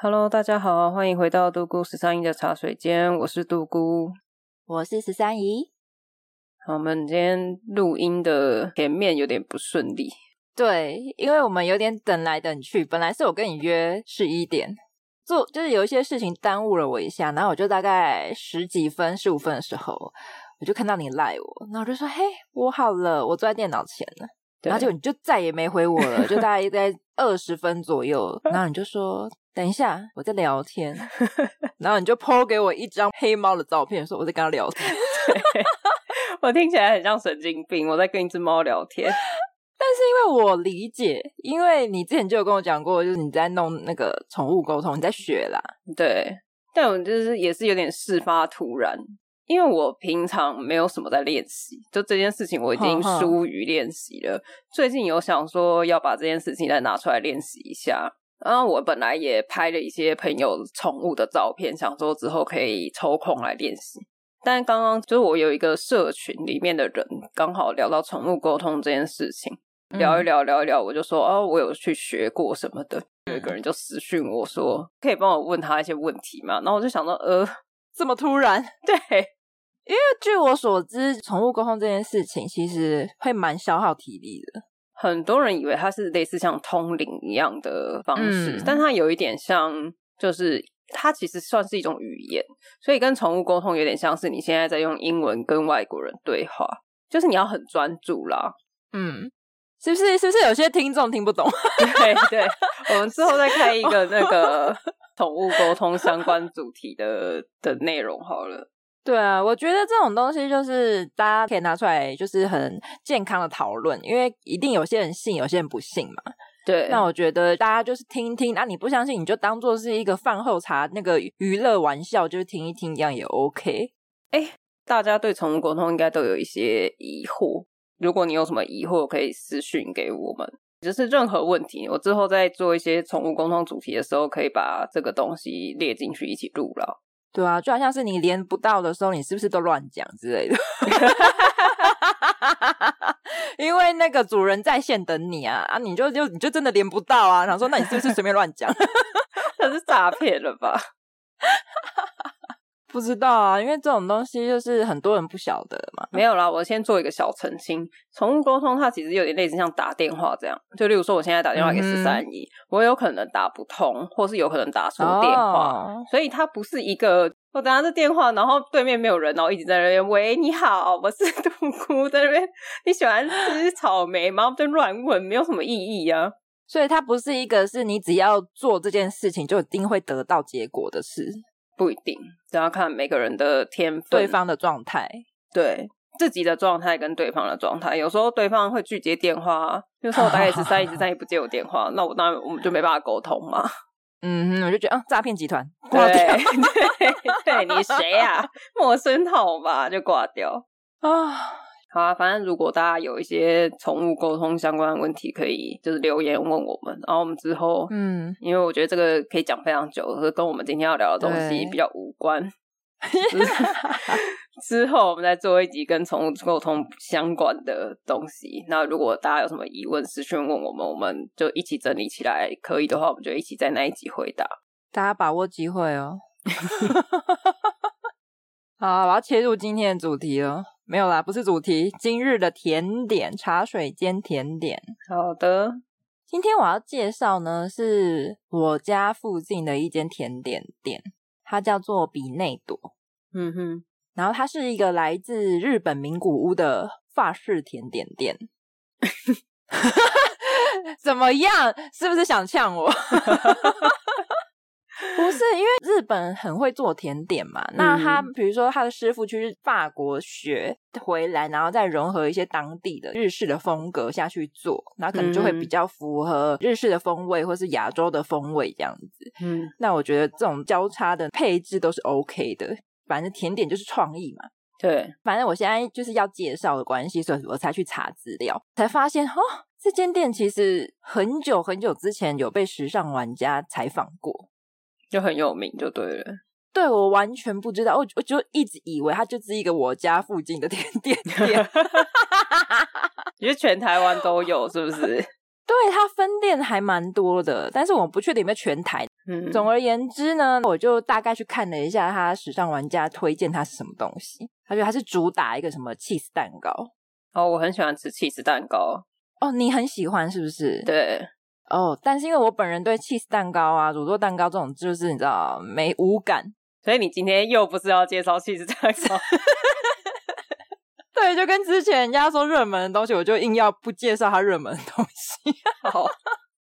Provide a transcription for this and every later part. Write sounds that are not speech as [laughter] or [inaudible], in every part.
Hello，大家好，欢迎回到杜姑十三姨的茶水间，我是杜姑，我是十三姨。好，我们今天录音的前面有点不顺利，对，因为我们有点等来等去，本来是我跟你约十一点，做就是有一些事情耽误了我一下，然后我就大概十几分、十五分的时候，我就看到你赖我，然后我就说：“嘿，我好了，我坐在电脑前了。”然后就你就再也没回我了，就大概在二十分左右，[laughs] 然后你就说等一下我在聊天，[laughs] 然后你就 po 给我一张黑猫的照片，说我在跟他聊天，对，[laughs] 我听起来很像神经病，我在跟一只猫聊天。[laughs] 但是因为我理解，因为你之前就有跟我讲过，就是你在弄那个宠物沟通，你在学啦，对，但我就是也是有点事发突然。因为我平常没有什么在练习，就这件事情我已经疏于练习了。呵呵。最近有想说要把这件事情再拿出来练习一下。然后我本来也拍了一些朋友宠物的照片，想说之后可以抽空来练习。但刚刚就是我有一个社群里面的人刚好聊到宠物沟通这件事情，聊一聊聊一聊，我就说哦，我有去学过什么的。有一个人就私讯我说，可以帮我问他一些问题吗？然后我就想到，呃，这么突然，[laughs] 对。因为据我所知，宠物沟通这件事情其实会蛮消耗体力的。很多人以为它是类似像通灵一样的方式，嗯、但它有一点像，就是它其实算是一种语言，所以跟宠物沟通有点像是你现在在用英文跟外国人对话，就是你要很专注啦。嗯，是不是？是不是有些听众听不懂？[laughs] 对对，我们之后再开一个那个 [laughs] 宠物沟通相关主题的的内容好了。对啊，我觉得这种东西就是大家可以拿出来，就是很健康的讨论，因为一定有些人信，有些人不信嘛。对，那我觉得大家就是听听，那、啊、你不相信，你就当做是一个饭后茶那个娱乐玩笑，就是听一听，一样也 OK。哎，大家对宠物沟通应该都有一些疑惑，如果你有什么疑惑，可以私讯给我们，就是任何问题，我之后在做一些宠物沟通主题的时候，可以把这个东西列进去一起录了。对啊，就好像是你连不到的时候，你是不是都乱讲之类的？[laughs] 因为那个主人在线等你啊啊，你就就你就真的连不到啊，然后说那你是不是随便乱讲？[laughs] 那是诈骗了吧？不知道啊，因为这种东西就是很多人不晓得嘛。没有啦，我先做一个小澄清。宠物沟通它其实有点类似像打电话这样，就例如说我现在打电话给十三姨，嗯、我有可能打不通，或是有可能打错电话，哦、所以它不是一个我打这电话，然后对面没有人，然后一直在那边喂你好，我是独孤在那边，你喜欢吃草莓吗？在乱问，没有什么意义啊。所以它不是一个是你只要做这件事情就一定会得到结果的事。不一定，都要看每个人的天分、对方的状态，对自己的状态跟对方的状态。有时候对方会拒接电话，就说我打给十三，一直在不接我电话，那我当然我们就没办法沟通嘛。[laughs] 嗯，我就觉得啊，诈骗集团 [laughs] 挂掉，对，对，你谁呀、啊？[laughs] 陌生号吧，就挂掉啊。好啊，反正如果大家有一些宠物沟通相关的问题，可以就是留言问我们，然后我们之后，嗯，因为我觉得这个可以讲非常久，是跟我们今天要聊的东西比较无关。[laughs] 之后我们再做一集跟宠物沟通相关的东西。那如果大家有什么疑问，私讯问我们，我们就一起整理起来。可以的话，我们就一起在那一集回答。大家把握机会哦。[laughs] 好，我要切入今天的主题了。没有啦，不是主题。今日的甜点，茶水间甜点。好的，今天我要介绍呢，是我家附近的一间甜点店，它叫做比内朵。嗯哼，然后它是一个来自日本名古屋的法式甜点店。[laughs] [laughs] 怎么样？是不是想呛我？[laughs] [laughs] 不是，因为日本很会做甜点嘛。那他比如说他的师傅去法国学回来，然后再融合一些当地的日式的风格下去做，那可能就会比较符合日式的风味或是亚洲的风味这样子。嗯，那我觉得这种交叉的配置都是 OK 的。反正甜点就是创意嘛。对，反正我现在就是要介绍的关系，所以我才去查资料，才发现哦，这间店其实很久很久之前有被时尚玩家采访过。就很有名，就对了。对，我完全不知道，我我就一直以为它就是一个我家附近的甜点店。[laughs] 你觉得全台湾都有是不是？[laughs] 对，它分店还蛮多的，但是我不确定有没有全台。嗯，总而言之呢，我就大概去看了一下它时尚玩家推荐它是什么东西。他觉得它是主打一个什么 cheese 蛋糕。哦，我很喜欢吃 cheese 蛋糕。哦，你很喜欢是不是？对。哦，但是因为我本人对起司蛋糕啊、乳酪蛋糕这种，就是你知道没无感。[laughs] 所以你今天又不是要介绍起司蛋糕？[laughs] 对，就跟之前人家说热门的东西，我就硬要不介绍他热门的东西。[laughs] 好。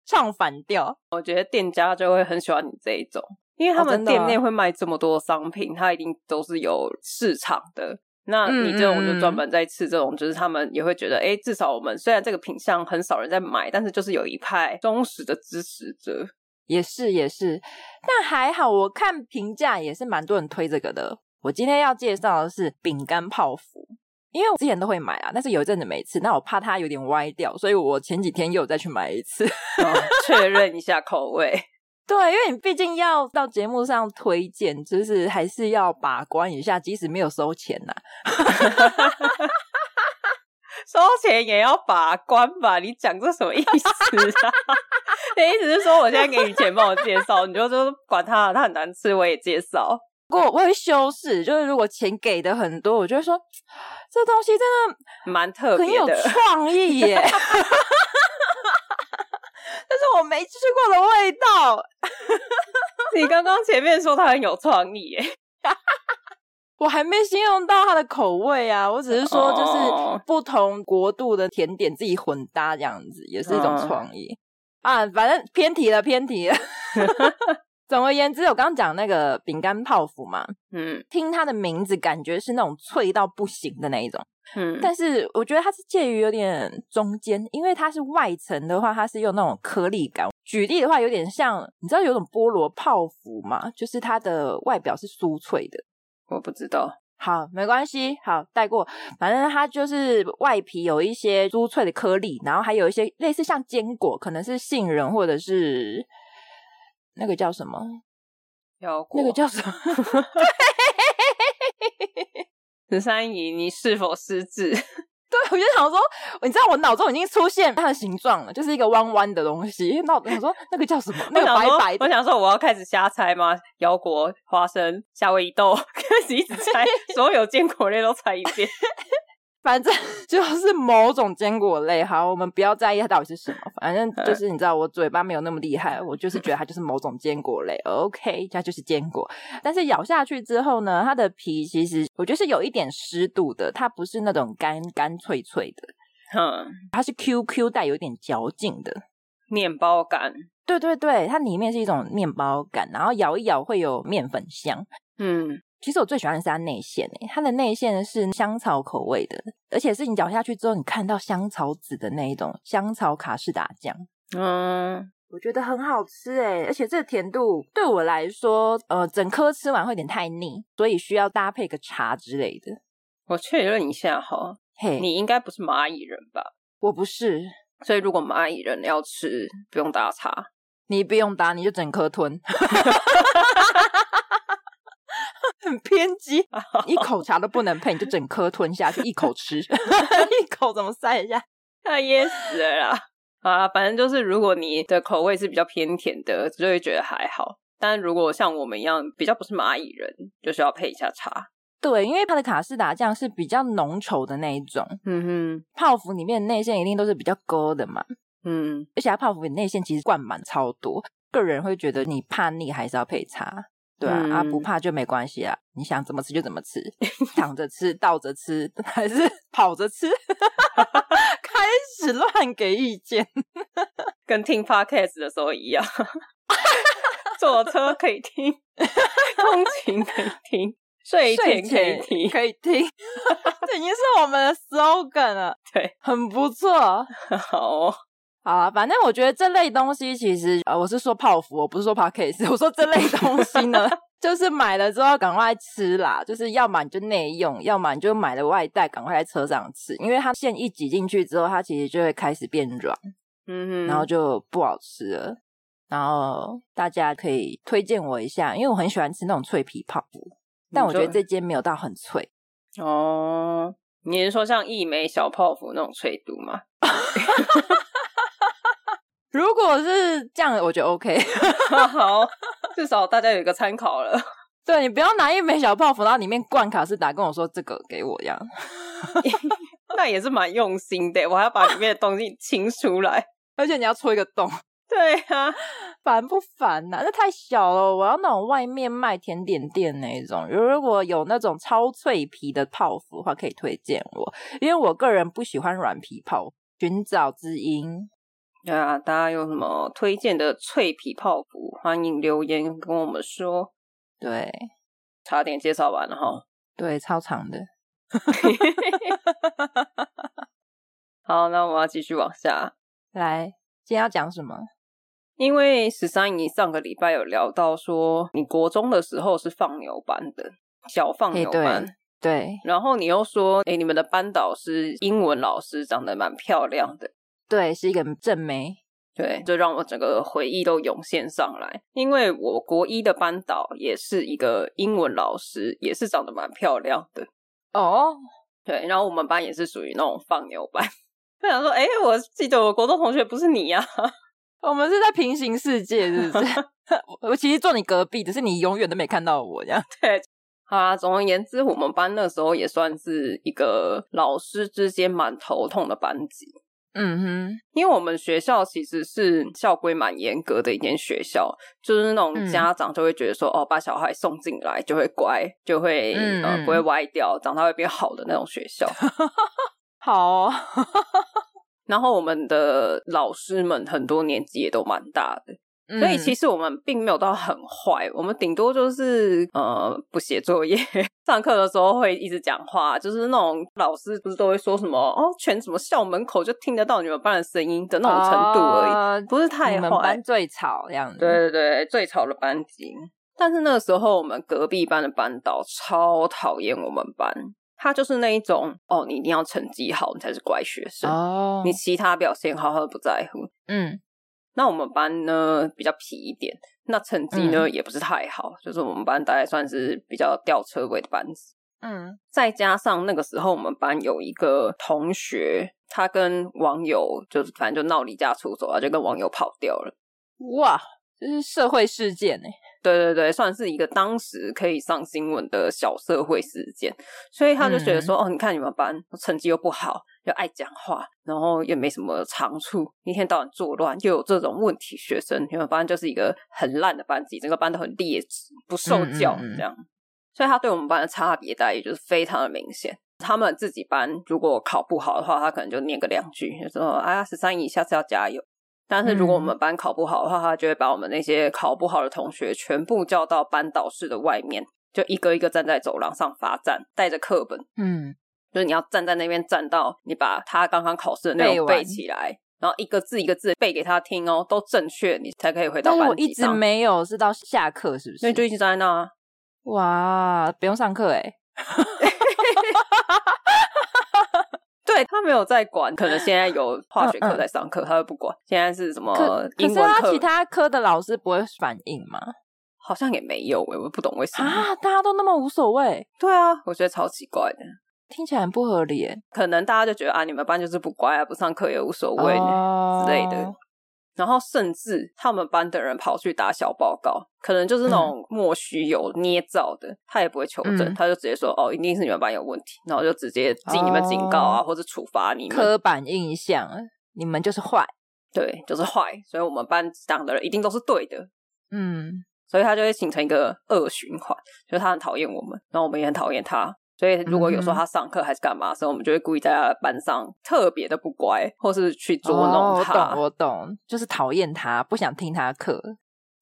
唱反调，我觉得店家就会很喜欢你这一种，因为他们店内会卖这么多商品，它一定都是有市场的。那你这种就专门在吃这种，就是他们也会觉得，哎，至少我们虽然这个品相很少人在买，但是就是有一派忠实的支持者。也是也是，但还好，我看评价也是蛮多人推这个的。我今天要介绍的是饼干泡芙。因为我之前都会买啊，但是有一阵子没吃，那我怕它有点歪掉，所以我前几天又再去买一次，哦、确认一下口味。对，因为你毕竟要到节目上推荐，就是还是要把关一下，即使没有收钱呐、啊，收钱也要把关吧？你讲这什么意思啊？你意思是说我现在给你钱帮我介绍，你就说管他，他很难吃我也介绍。不 [laughs] 过我会修饰，就是如果钱给的很多，我就会说这东西真的蛮特别的，很有创意耶。[laughs] 但是我没吃过的味道。[laughs] 你刚刚前面说它很有创意耶，[laughs] 我还没形容到它的口味啊。我只是说，就是不同国度的甜点自己混搭这样子，也是一种创意啊。反正偏题了，偏题了。[laughs] 总而言之，我刚刚讲那个饼干泡芙嘛，嗯，听它的名字，感觉是那种脆到不行的那一种，嗯，但是我觉得它是介于有点中间，因为它是外层的话，它是用那种颗粒感。举例的话，有点像，你知道有种菠萝泡芙嘛？就是它的外表是酥脆的。我不知道，好，没关系，好带过。反正它就是外皮有一些酥脆的颗粒，然后还有一些类似像坚果，可能是杏仁或者是。那个叫什么？那个叫什么？[laughs] 十三姨，你是否失智？[laughs] 对，我就想说，你知道我脑中已经出现它的形状了，就是一个弯弯的东西。那我想说，那个叫什么？那个白白的。我想说，我要开始瞎猜吗？腰果、花生、夏威夷豆，[laughs] 开始一直猜，所有坚果类都猜一遍。反正 [laughs] 就是某种坚果类，好，我们不要在意它到底是什么。反正就是你知道，我嘴巴没有那么厉害，我就是觉得它就是某种坚果类。OK，它就是坚果。但是咬下去之后呢，它的皮其实我觉得是有一点湿度的，它不是那种干干脆脆的，嗯，它是 QQ 带有一点嚼劲的面包感。对对对，它里面是一种面包感，然后咬一咬会有面粉香，嗯。其实我最喜欢的是它内馅诶，它的内馅是香草口味的，而且是你咬下去之后，你看到香草籽的那一种香草卡士达酱，嗯，我觉得很好吃诶，而且这个甜度对我来说，呃，整颗吃完会有点太腻，所以需要搭配个茶之类的。我确认一下哈，嘿，你应该不是蚂蚁人吧？我不是，所以如果蚂蚁人要吃，不用打茶，你不用打，你就整颗吞。[laughs] 很偏激，[laughs] 一口茶都不能配，你就整颗吞下去，一口吃，[laughs] 一口怎么塞一下？他 [laughs] 噎死了啦！啊，反正就是，如果你的口味是比较偏甜的，就会觉得还好。但如果像我们一样比较不是蚂蚁人，就需要配一下茶。对，因为它的卡士达酱是比较浓稠的那一种。嗯哼，泡芙里面的内馅一定都是比较勾的嘛。嗯，而且它泡芙里内馅其实灌满超多，个人会觉得你怕腻，还是要配茶。对啊，嗯、啊不怕就没关系啊！你想怎么吃就怎么吃，躺着吃、倒着吃，还是跑着吃？[laughs] 开始乱给意见，[laughs] 跟听 podcast 的时候一样。[laughs] 坐车可以听，通勤可以听，睡前可以听，可以听。这已经是我们的 slogan 了，对，很不错。好、哦。好啊，反正我觉得这类东西其实，呃，我是说泡芙，我不是说 Podcast。我说这类东西呢，[laughs] 就是买了之后赶快吃啦，就是要么你就内用，要么你就买了外带，赶快在车上吃，因为它线一挤进去之后，它其实就会开始变软，嗯哼，然后就不好吃了。然后大家可以推荐我一下，因为我很喜欢吃那种脆皮泡芙，但我觉得这间没有到很脆。哦，你是说像一枚小泡芙那种脆度吗？[laughs] 如果是这样，我觉得 OK。[laughs] 好，至少大家有一个参考了。对，你不要拿一枚小泡芙，然后里面灌卡士达，跟我说这个给我这样，[laughs] 那也是蛮用心的。我还要把里面的东西清出来，而且你要戳一个洞。对啊，烦不烦呐、啊？那太小了，我要那种外面卖甜点店那一种。如果有那种超脆皮的泡芙的话，可以推荐我，因为我个人不喜欢软皮泡。寻找知音，对啊，大家有什么推荐的脆皮泡芙，欢迎留言跟我们说。对，差点介绍完了哈。[laughs] 对，超长的。[laughs] 好，那我们要继续往下来。今天要讲什么？因为十三姨上个礼拜有聊到说，你国中的时候是放牛班的，小放牛班。对。然后你又说，哎，你们的班导是英文老师长得蛮漂亮的。对，是一个正妹。对，就让我整个回忆都涌现上来。因为我国一的班导也是一个英文老师，也是长得蛮漂亮的。哦。对，然后我们班也是属于那种放牛班。[laughs] 我想说，哎，我记得我国中同学不是你呀？[laughs] 我们是在平行世界，是不是？[laughs] 我其实坐你隔壁，只是你永远都没看到我这样。对，好啊。总而言之，我们班那时候也算是一个老师之间蛮头痛的班级。嗯哼，因为我们学校其实是校规蛮严格的一间学校，就是那种家长就会觉得说，嗯、哦，把小孩送进来就会乖，就会、嗯、呃不会歪掉，长大会变好的那种学校。[laughs] 好、哦，[laughs] 然后我们的老师们很多年纪也都蛮大的，嗯、所以其实我们并没有到很坏，我们顶多就是呃不写作业，[laughs] 上课的时候会一直讲话，就是那种老师不是都会说什么哦，全什么校门口就听得到你们班的声音的那种程度而已，哦、不是太坏。你们班最吵这样子，对对对，最吵的班级。但是那个时候我们隔壁班的班导超讨厌我们班。他就是那一种哦，你一定要成绩好，你才是乖学生。哦，你其他表现好，他都不在乎。嗯，那我们班呢比较皮一点，那成绩呢、嗯、也不是太好，就是我们班大概算是比较吊车尾的班子。嗯，再加上那个时候我们班有一个同学，他跟网友就是反正就闹离家出走啊，就跟网友跑掉了。哇，这是社会事件呢。对对对，算是一个当时可以上新闻的小社会事件，所以他就觉得说，嗯、哦，你看你们班成绩又不好，又爱讲话，然后也没什么长处，一天到晚作乱，又有这种问题学生，你们班就是一个很烂的班级，整个班都很劣质，不受教这样。嗯嗯嗯，所以他对我们班的差别待遇就是非常的明显。他们自己班如果考不好的话，他可能就念个两句，就说：“哎呀，十三姨，下次要加油。”但是如果我们班考不好的话，他就会把我们那些考不好的同学全部叫到班导室的外面，就一个一个站在走廊上罚站，带着课本，嗯，就是你要站在那边站到你把他刚刚考试的内容背起来，然后一个字一个字背给他听哦，都正确，你才可以回到班级。但我一直没有，是到下课是不是？所以就一直站在那啊。哇，不用上课哎。[laughs] 对，他没有在管，可能现在有化学课在上课，他会不管。现在是什么英文课？可是他其他科的老师不会反应吗？好像也没有，我不懂为什么啊？大家都那么无所谓？对啊，我觉得超奇怪的，听起来很不合理。可能大家就觉得啊，你们班就是不乖啊，不上课也无所谓、哦、之类的。然后甚至他们班的人跑去打小报告，可能就是那种莫须有、捏造的，嗯、他也不会求证，嗯、他就直接说：“哦，一定是你们班有问题。”然后就直接记你们警告啊，哦、或者处罚你们。刻板印象，你们就是坏，对，就是坏。所以我们班讲的人一定都是对的，嗯，所以他就会形成一个恶循环，就是他很讨厌我们，然后我们也很讨厌他。所以，如果有时候他上课还是干嘛的时候，嗯、我们就会故意在他的班上特别的不乖，或是去捉弄他。哦、我懂，我懂，就是讨厌他，不想听他课，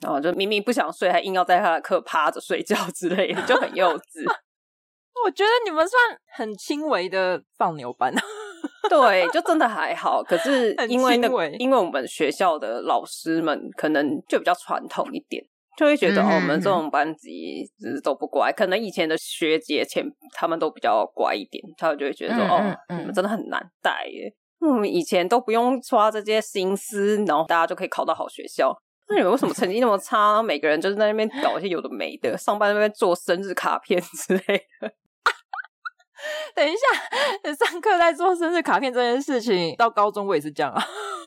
然后就明明不想睡，还硬要在他的课趴着睡觉之类的，就很幼稚。[laughs] 我觉得你们算很轻微的放牛班，[laughs] 对，就真的还好。可是因为那个，因为我们学校的老师们可能就比较传统一点。就会觉得、嗯、哦，我们这种班级就是都不乖，可能以前的学姐前他们都比较乖一点，他们就会觉得说、嗯、哦，嗯、你们真的很难带耶。我们以前都不用花这些心思，然后大家就可以考到好学校。那你们为什么成绩那么差？每个人就是在那边搞一些有的没的，上班那边做生日卡片之类的。[laughs] 等一下，上课在做生日卡片这件事情，到高中我也是这样啊。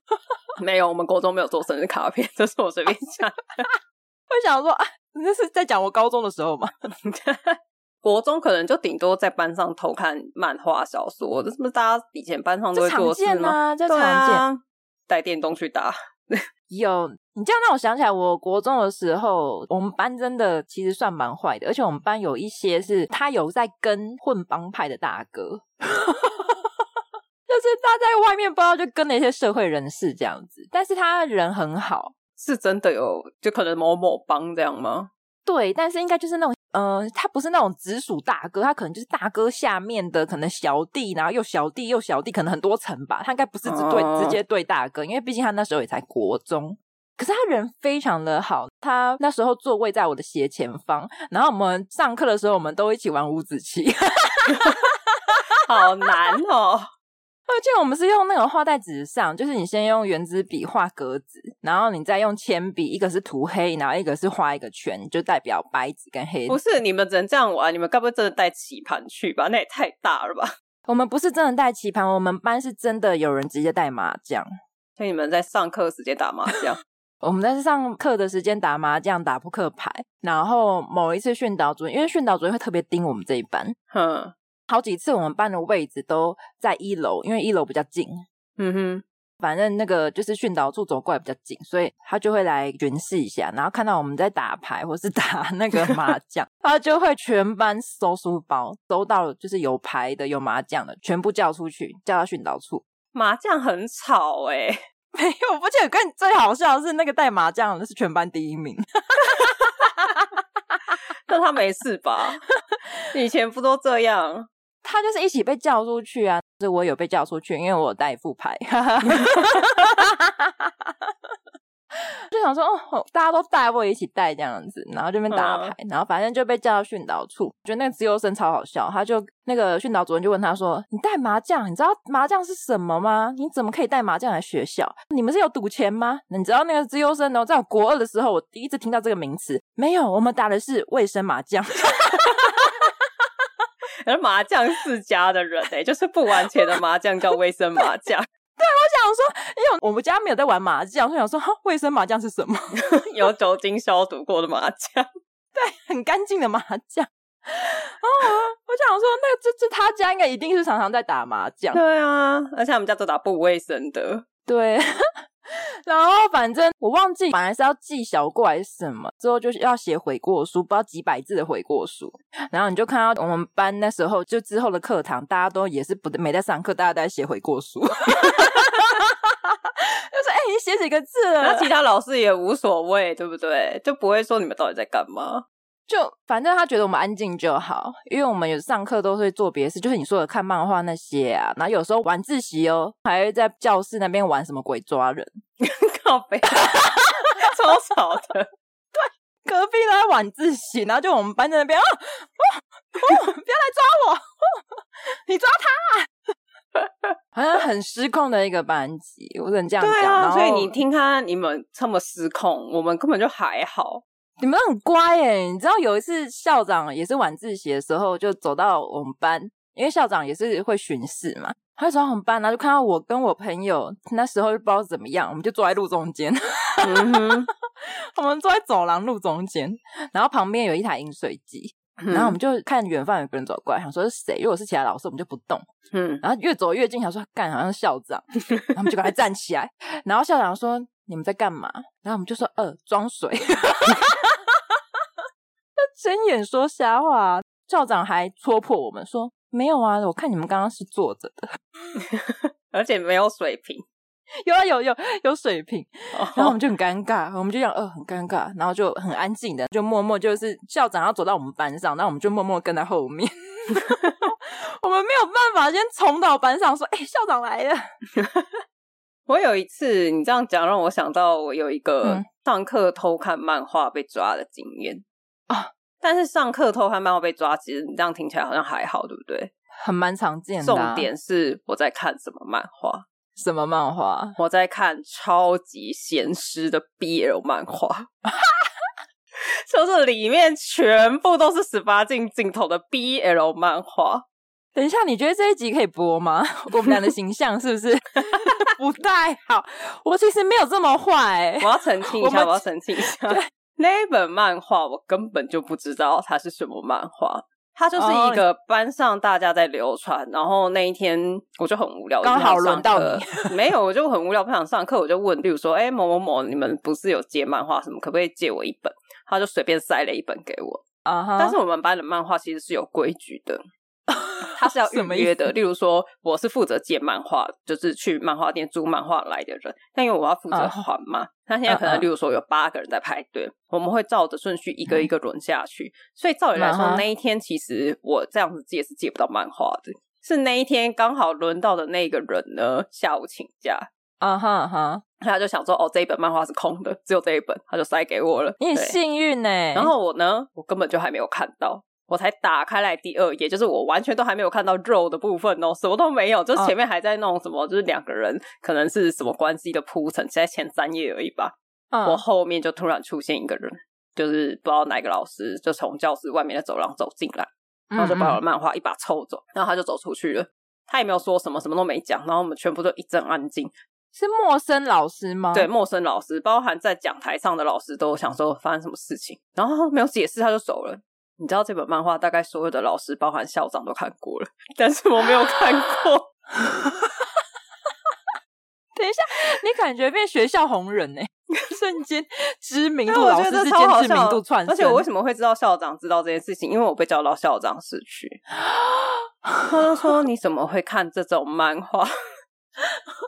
[laughs] 没有，我们高中没有做生日卡片，这是我随便讲。会想说啊，那是在讲我高中的时候吗？[laughs] 国中可能就顶多在班上偷看漫画小说，这是不是大家以前班上都会做事吗？这常见啊，带电动去打。[laughs] 有，你这样让我想起来，我国中的时候，我们班真的其实算蛮坏的，而且我们班有一些是他有在跟混帮派的大哥，[laughs] 就是他在外面不知道就跟那些社会人士这样子，但是他人很好，是真的有，就可能某某帮这样吗？对，但是应该就是那种，呃，他不是那种直属大哥，他可能就是大哥下面的可能小弟，然后又小弟又小弟，可能很多层吧。他应该不是只对、uh... 直接对大哥，因为毕竟他那时候也才国中。可是他人非常的好，他那时候座位在我的斜前方，然后我们上课的时候，我们都一起玩五子棋，[laughs] 好难哦。而且我们是用那种画在纸上，就是你先用原子笔画格子，然后你再用铅笔，一个是涂黑，然后一个是画一个圈，就代表白纸跟黑。不是你们只能这样玩，你们该不会真的带棋盘去吧？那也太大了吧？[laughs] 我们不是真的带棋盘，我们班是真的有人直接带麻将。所以你们在上课时间打麻将？[laughs] 我们在上课的时间打麻将、打扑克牌，然后某一次训导主任，因为训导主任会特别盯我们这一班，哼。好几次我们班的位置都在一楼，因为一楼比较近。嗯哼，反正那个就是训导处走过来比较近，所以他就会来巡视一下，然后看到我们在打牌或是打那个麻 [laughs] 将，他就会全班搜书包，搜到就是有牌的、有麻将的，全部叫出去，叫到训导处。麻将很吵哎、欸，[laughs] 没有，而且我跟你最好笑的是那个带麻将的是全班第一名。[laughs] 那他没事吧？以前不都这样？他就是一起被叫出去啊！就是我有被叫出去，因为我有带一副牌，[laughs] 就想说哦，大家都带，我也一起带这样子，然后这边打牌，然后反正就被叫到训导处。觉得那个资优生超好笑，他就那个训导主任就问他说：“你带麻将？你知道麻将是什么吗？你怎么可以带麻将来学校？你们是有赌钱吗？你知道那个资优生呢？在我国二的时候，我第一次听到这个名词，没有，我们打的是卫生麻将。[laughs] ”而麻将世家的人哎、欸，就是不玩钱的麻将叫卫生麻将。[laughs] 对，我想说，因为我们家没有在玩麻将，所以想说，哈，卫生麻将是什么？[laughs] 有酒精消毒过的麻将，[laughs] 对，很干净的麻将。哦，我想说，那个这这他家应该一定是常常在打麻将。对啊，而且我们家都打不卫生的。对。[laughs] 然后反正我忘记，本来是要记小过还是什么，之后就是要写悔过书，不知道几百字的悔过书。然后你就看到我们班那时候，就之后的课堂，大家都也是不没在上课，大家都在写悔过书。[laughs] 就说哎、你写几个字？那其他老师也无所谓，对不对？就不会说你们到底在干嘛。就反正他觉得我们安静就好，因为我们有上课都会做别的事，就是你说的看漫画那些啊，然后有时候晚自习哦，还会在教室那边玩什么鬼抓人，[laughs] 靠北，超吵的。[laughs] 对，隔壁都在晚自习，然后就我们班在那边，哦哦哦，不要来抓我，哦、[laughs] 你抓他，啊，好像很失控的一个班级，我只能这样讲。对啊，所以你听他你们这么失控，我们根本就还好。你们很乖耶，你知道有一次校长也是晚自习的时候，就走到我们班，因为校长也是会巡视嘛，他就走到我们班，然后就看到我跟我朋友，那时候就不知道怎么样，我们就坐在路中间，嗯、[laughs] 我们坐在走廊路中间，然后旁边有一台饮水机，然后我们就看远方有个人走过来，想说是谁？如果是其他老师，我们就不动，嗯，然后越走越近，想说干，好像是校长，然后我们就赶快站起来，然后校长说你们在干嘛？然后我们就说呃装水。[laughs] 睁眼说瞎话，校长还戳破我们说没有啊，我看你们刚刚是坐着的，[laughs] 而且没有水平，有啊有有有水瓶，然后我们就很尴尬，我们就讲呃很尴尬，然后就很安静的就默默就是校长要走到我们班上，然后我们就默默跟在后面，[laughs] 我们没有办法先冲到班上说哎、欸、校长来了。我有一次你这样讲让我想到我有一个上课偷看漫画被抓的经验啊。嗯但是上课偷看漫画被抓，其实你这样听起来好像还好，对不对？很蛮常见的。重点是我在看什么漫画？什么漫画？我在看超级咸湿的 BL 漫画，[laughs] 就是里面全部都是十八禁镜头的 BL 漫画。等一下，你觉得这一集可以播吗？[laughs] 我们俩的形象是不是 [laughs] 不太好？我其实没有这么坏，我要澄清一下，我，我要澄清一下。那一本漫画我根本就不知道它是什么漫画，它就是一个班上大家在流传。Oh, 然后那一天我就很无聊，刚好轮到你。[laughs] 没有，我就很无聊，不想上课，我就问，例如说，哎，某某某，你们不是有借漫画什么？可不可以借我一本？他就随便塞了一本给我。啊哈！但是我们班的漫画其实是有规矩的。[laughs] 他是要预约的，例如说，我是负责借漫画，就是去漫画店租漫画来的人。但因为我要负责还嘛，他、uh, 现在可能，例如说有八个人在排队，uh, uh. 我们会照着顺序一个一个轮下去。所以照理来说，uh. 那一天其实我这样子借是借不到漫画的。是那一天刚好轮到的那个人呢，下午请假。啊哈哈，他就想说，哦，这一本漫画是空的，只有这一本，他就塞给我了。你很幸运呢。然后我呢，我根本就还没有看到。我才打开来第二页，就是我完全都还没有看到肉的部分哦，什么都没有，就前面还在弄什么，就是两个人可能是什么关系的铺陈，在前三页而已吧。嗯，我后面就突然出现一个人，就是不知道哪个老师，就从教室外面的走廊走进来，然后就把我的漫画一把抽走，然后他就走出去了，他也没有说什么，什么都没讲，然后我们全部都一阵安静。是陌生老师吗？对，陌生老师，包含在讲台上的老师都想说发生什么事情，然后没有解释，他就走了。你知道这本漫画大概所有的老师，包含校长都看过了，但是我没有看过。[laughs] 等一下，[laughs] 你感觉变学校红人呢？[laughs] 瞬间知名度，老师之间知名度窜升。而且我为什么会知道校长知道这件事情？因为我被叫到校长室去，他就说：“你怎么会看这种漫画？”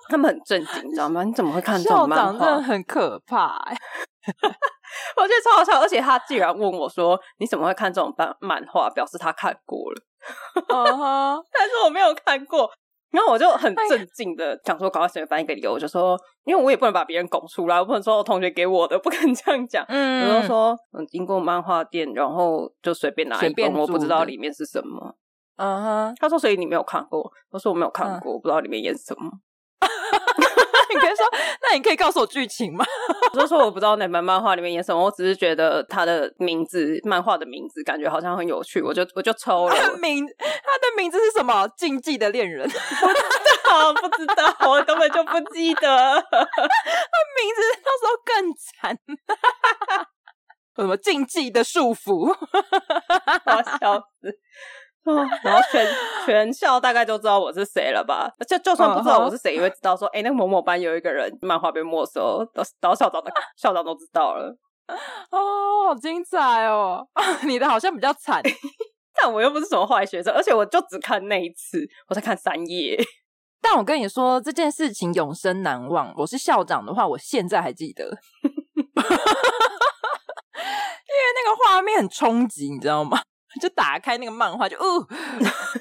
他们很震惊，你知道吗？你怎么会看这种漫画？校长真的很可怕。[laughs] 我觉得超好笑，而且他竟然问我说：“你怎么会看这种漫漫画？”表示他看过了，uh [laughs] huh. 但是我没有看过。然后我就很震惊的想说：“赶快随便翻一个理由。”我就说：“因为我也不能把别人拱出来，我不能说我同学给我的，不可能这样讲。”嗯，我就说：“嗯，经过漫画店，然后就随便拿一本，我不知道里面是什么。”嗯哼，他说：“所以你没有看过？”我说：“我没有看过，我不知道里面演什么。[laughs] ”你可以说，那你可以告诉我剧情吗？[laughs] 我就说我不知道哪本漫画里面演什么，我只是觉得他的名字，漫画的名字感觉好像很有趣，我就我就抽了。他的名，他的名字是什么？禁忌的恋人？[laughs] 不知道，不知道，我根本就不记得。他名字到时候更惨。[laughs] 什么禁忌的束缚？我笑死。[laughs] 然后全全校大概就知道我是谁了吧？就就算不知道我是谁，也会知道说，哎、欸，那个某某班有一个人漫画被没收，到校长的 [laughs] 校长都知道了。[laughs] 哦，好精彩哦！你的好像比较惨，但我又不是什么坏学生，而且我就只看那一次，我才看三页。但我跟你说，这件事情永生难忘。我是校长的话，我现在还记得，因为那个画面很冲击，你知道吗？就打开那个漫画，就哦，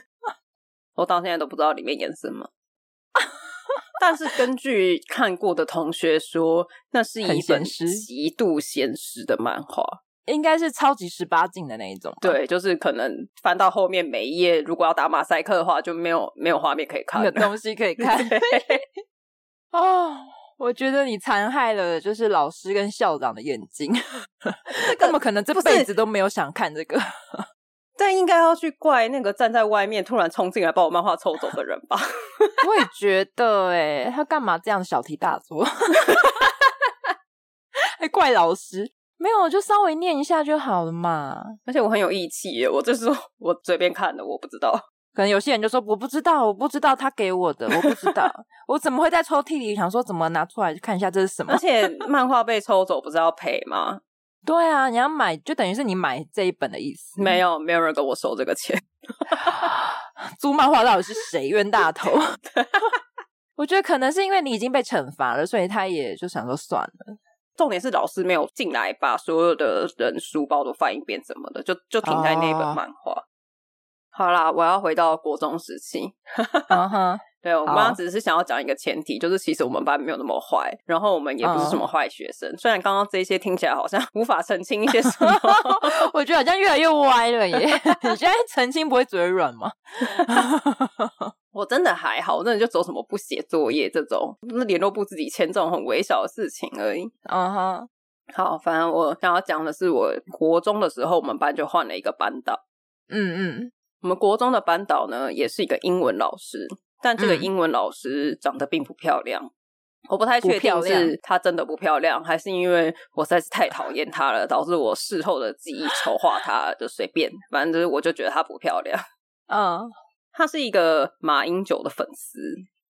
[laughs] 我到现在都不知道里面演什么。但是根据看过的同学说，那是一本极度现实的漫画，应该是超级十八禁的那一种。对，就是可能翻到后面每一页，如果要打马赛克的话，就没有没有画面可以看，没有东西可以 [laughs] 看。哦，我觉得你残害了就是老师跟校长的眼睛，根本可能这辈子都没有想看这个。但应该要去怪那个站在外面突然冲进来把我漫画抽走的人吧？[laughs] 我也觉得、欸，哎，他干嘛这样小题大做？[laughs] 还怪老师？没有，就稍微念一下就好了嘛。而且我很有义气耶，我就是说我随便看的，我不知道。可能有些人就说我不知道，我不知道他给我的，我不知道，[laughs] 我怎么会在抽屉里想说怎么拿出来看一下这是什么？而且漫画被抽走不是要赔吗？对啊，你要买就等于是你买这一本的意思。没有，没有人跟我收这个钱。租漫画到底是谁冤大头？[laughs] 我觉得可能是因为你已经被惩罚了，所以他也就想说算了。重点是老师没有进来把所有的人书包都翻一遍怎么的，就就停在那本漫画。Oh. 好啦，我要回到国中时期。uh。Huh. 对，我刚刚只是想要讲一个前提，就是其实我们班没有那么坏，然后我们也不是什么坏学生。嗯、虽然刚刚这些听起来好像 [laughs] 无法澄清一些什么，[laughs] 我觉得好像越来越歪了耶。你现在澄清不会嘴软吗？[laughs] 我真的还好，我真的就走什么不写作业这种，那联络部自己签这种很微小的事情而已。嗯哼，好，反正我想要讲的是，我国中的时候，我们班就换了一个班导。嗯嗯，我们国中的班导呢，也是一个英文老师。但这个英文老师长得并不漂亮，我不太确定是她真的不漂亮，还是因为我实在是太讨厌她了，导致我事后的记忆丑化她，就随便，反正就是我就觉得她不漂亮。[laughs] 嗯，她是一个马英九的粉丝。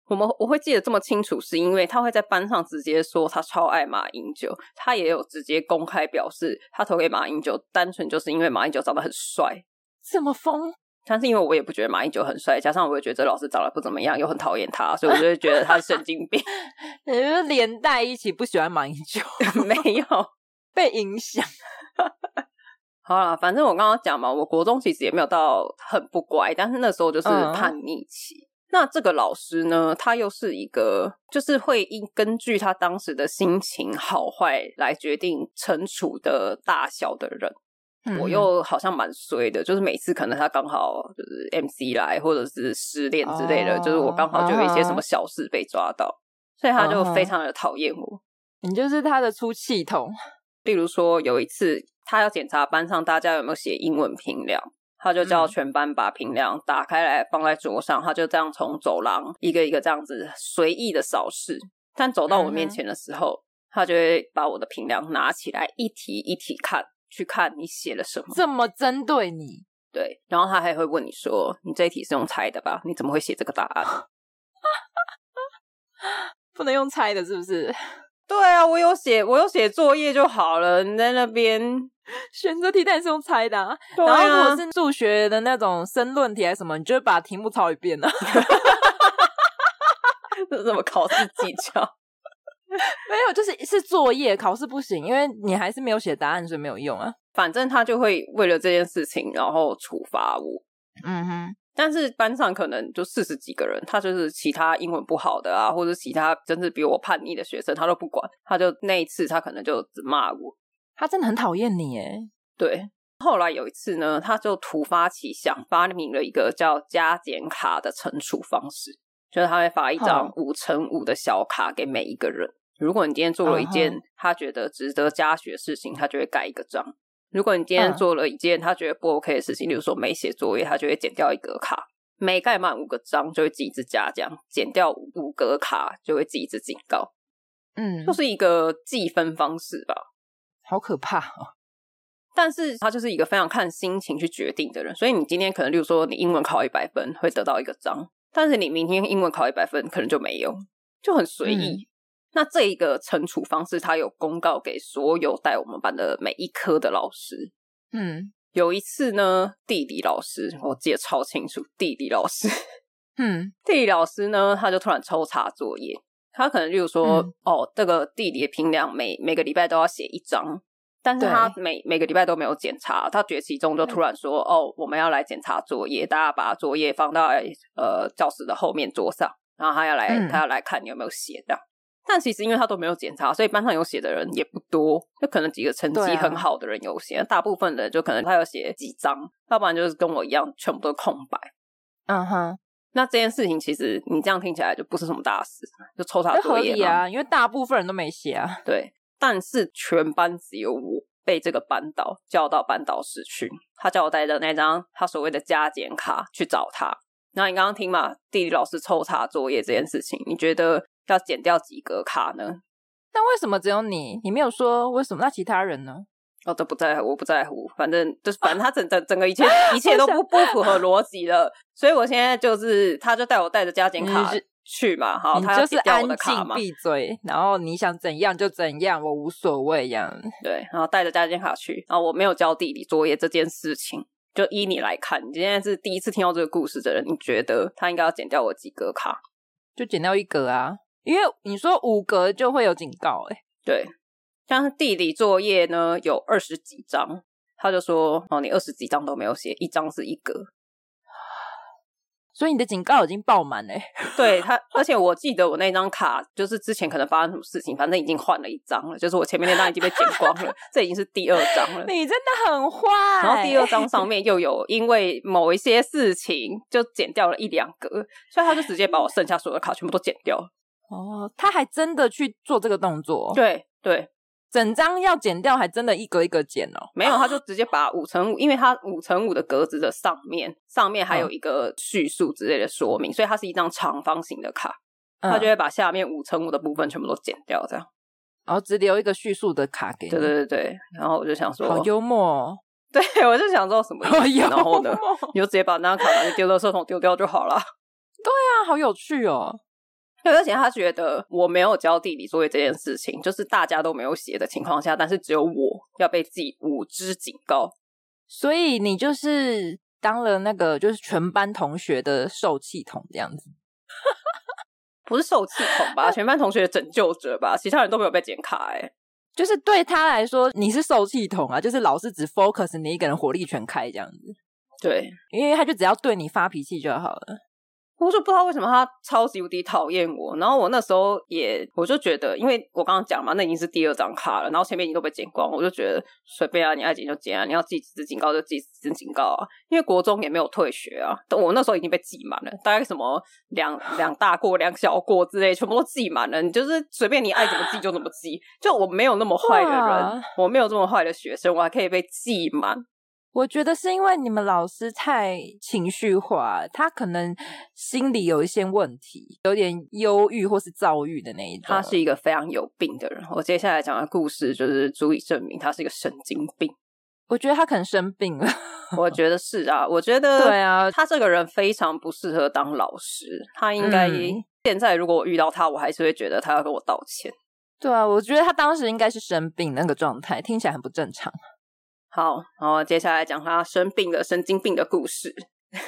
我们我会记得这么清楚，是因为他会在班上直接说他超爱马英九，他也有直接公开表示他投给马英九，单纯就是因为马英九长得很帅。这么疯？但是因为我也不觉得马英九很帅，加上我也觉得这老师长得不怎么样，又很讨厌他，所以我就会觉得他是神经病。[laughs] 连带一起不喜欢马英九？[laughs] 没有 [laughs] 被影响。好啦，反正我刚刚讲嘛，我国中其实也没有到很不乖，但是那时候就是叛逆期。嗯那这个老师呢，他又是一个，就是会因根据他当时的心情好坏来决定惩处的大小的人。嗯、我又好像蛮衰的，就是每次可能他刚好就是 MC 来，或者是失恋之类的，哦、就是我刚好就有一些什么小事被抓到，哦、所以他就非常的讨厌我。你就是他的出气筒。例如说有一次，他要检查班上大家有没有写英文评量。他就叫全班把评量打开来放在桌上，他就这样从走廊一个一个这样子随意的扫视。但走到我面前的时候，他就会把我的评量拿起来一题一题看，去看你写了什么。这么针对你？对。然后他还会问你说：“你这一题是用猜的吧？你怎么会写这个答案？” [laughs] 不能用猜的，是不是？[laughs] 对啊，我有写，我有写作业就好了。你在那边。[laughs] 选择题，但是用猜的，啊。啊、然后如果是数学的那种申论题还是什么，你就会把题目抄一遍呢？这是什么考试技巧？[laughs] 没有，就是是作业，考试不行，因为你还是没有写答案，所以没有用啊。反正他就会为了这件事情，然后处罚我。嗯哼。但是班上可能就四十几个人，他就是其他英文不好的啊，或者其他真是比我叛逆的学生，他都不管。他就那一次，他可能就只骂我。他真的很讨厌你耶。对，后来有一次呢，他就突发奇想，发明了一个叫加减卡的惩处方式，就是他会发一张五乘五的小卡给每一个人。如果你今天做了一件他觉得值得嘉许的事情，他就会盖一个章；如果你今天做了一件他觉得不 OK 的事情，比如说没写作业，他就会减掉一格卡。每盖满五个章，就会记一次嘉奖；减掉五格卡，就会记一次警告。嗯，就是一个计分方式吧。好可怕哦！但是他就是一个非常看心情去决定的人，所以你今天可能，例如说你英文考一百分会得到一个章，但是你明天英文考一百分可能就没有，就很随意。嗯、那这一个惩处方式，他有公告给所有带我们班的每一科的老师。嗯，有一次呢，地理老师我记得超清楚，地理老师，[laughs] 嗯，地理老师呢，他就突然抽查作业。他可能例如说，嗯、哦，这个地理的评量每每个礼拜都要写一张，但是他每对每个礼拜都没有检查，他学期中就突然说，嗯、哦，我们要来检查作业，大家把作业放到呃教室的后面桌上，然后他要来，嗯、他要来看你有没有写的。但其实因为他都没有检查，所以班上有写的人也不多，就可能几个成绩很好的人有写，啊、大部分的就可能他有写几张，要不然就是跟我一样，全部都是空白。嗯哼。那这件事情其实你这样听起来就不是什么大事，就抽查作业啊，因为大部分人都没写啊。对，但是全班只有我被这个班导叫到班导室去，他叫我带着那张他所谓的加减卡去找他。那你刚刚听嘛，地理老师抽查作业这件事情，你觉得要减掉几格卡呢？但为什么只有你？你没有说为什么？那其他人呢？哦，都不在乎，我不在乎，反正就是，反正 [laughs] 他整整整个一切 [laughs] 一切都不不符合逻辑了，所以我现在就是，他就带我带着加减卡去嘛，好，他就是安静闭嘴，然后你想怎样就怎样，我无所谓这样。对，然后带着加减卡去，然后我没有交地理作业这件事情，就依你来看，你今天是第一次听到这个故事的人，你觉得他应该要减掉我几格卡？就减掉一格啊，因为你说五格就会有警告，欸，哎，对。像是地理作业呢，有二十几张，他就说：“哦，你二十几张都没有写，一张是一格，[sighs] 所以你的警告已经爆满嘞。[laughs] ”对他，而且我记得我那张卡，就是之前可能发生什么事情，反正已经换了一张了，就是我前面那张已经被剪光了，这已经是第二张了。[laughs] 你真的很坏。然后第二张 [laughs] 上面又有因为某一些事情就剪掉了一两格，所以他就直接把我剩下所有的卡全部都剪掉了。哦，他还真的去做这个动作？对对。整张要剪掉，还真的一格一格剪哦。没有，他就 [laughs] 直接把五乘五，因为它五乘五的格子的上面，上面还有一个叙述之类的说明，嗯、所以它是一张长方形的卡。他就会把下面五乘五的部分全部都剪掉，这样，然后只留一个叙述的卡给你。对对对对，然后我就想说，好幽默哦。对，我就想说什么意思，然后呢，你就直接把那张卡拿去丢垃圾桶丢掉就好了。[laughs] 对啊，好有趣哦。对，而且他觉得我没有交地理作业这件事情，就是大家都没有写的情况下，但是只有我要被记五支警告，所以你就是当了那个就是全班同学的受气筒这样子，[laughs] 不是受气筒吧？全班同学的拯救者吧？其他人都没有被剪卡哎、欸，就是对他来说你是受气筒啊，就是老师只 focus 你一个人火力全开这样子，对，因为他就只要对你发脾气就好了。我就不知道为什么他超级无敌讨厌我，然后我那时候也我就觉得，因为我刚刚讲嘛，那已经是第二张卡了，然后前面已经都被剪光，我就觉得随便啊，你爱剪就剪啊，你要记几次警告就记几次警告啊，因为国中也没有退学啊，我那时候已经被记满了，大概什么两两大过两小过之类，全部都记满了，你就是随便你爱怎么记就怎么记，就我没有那么坏的人，我没有这么坏的学生，我还可以被记满。我觉得是因为你们老师太情绪化，他可能心里有一些问题，有点忧郁或是躁郁的那一种。他是一个非常有病的人。我接下来讲的故事就是足以证明他是一个神经病。我觉得他可能生病了。[laughs] 我觉得是啊，我觉得 [laughs] 对啊，他这个人非常不适合当老师。他应该、嗯、现在如果我遇到他，我还是会觉得他要跟我道歉。对啊，我觉得他当时应该是生病那个状态，听起来很不正常。好，然后接下来讲他生病的神经病的故事。